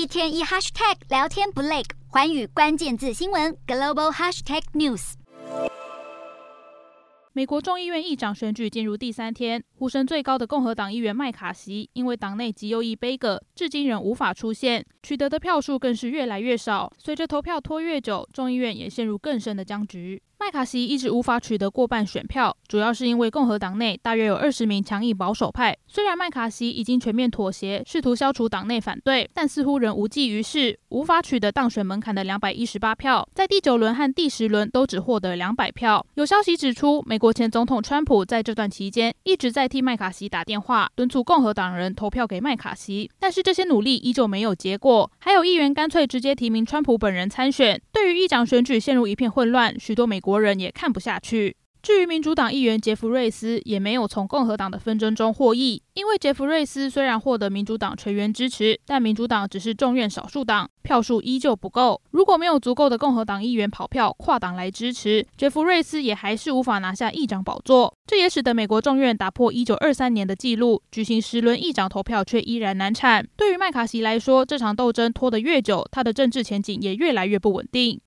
一天一 hashtag 聊天不累，寰宇关键字新闻 global hashtag news。美国众议院议长选举进入第三天，呼声最高的共和党议员麦卡锡因为党内极右翼杯葛，至今仍无法出现，取得的票数更是越来越少。随着投票拖越久，众议院也陷入更深的僵局。麦卡锡一直无法取得过半选票，主要是因为共和党内大约有二十名强硬保守派。虽然麦卡锡已经全面妥协，试图消除党内反对，但似乎仍无济于事，无法取得当选门槛的两百一十八票，在第九轮和第十轮都只获得两百票。有消息指出，美国前总统川普在这段期间一直在替麦卡锡打电话，敦促共和党人投票给麦卡锡，但是这些努力依旧没有结果。还有议员干脆直接提名川普本人参选。对于议长选举陷入一片混乱，许多美国。人也看不下去。至于民主党议员杰弗瑞斯，也没有从共和党的纷争中获益，因为杰弗瑞斯虽然获得民主党全员支持，但民主党只是众院少数党，票数依旧不够。如果没有足够的共和党议员跑票跨党来支持，杰弗瑞斯也还是无法拿下议长宝座。这也使得美国众院打破一九二三年的纪录，举行十轮议长投票却依然难产。对于麦卡锡来说，这场斗争拖得越久，他的政治前景也越来越不稳定。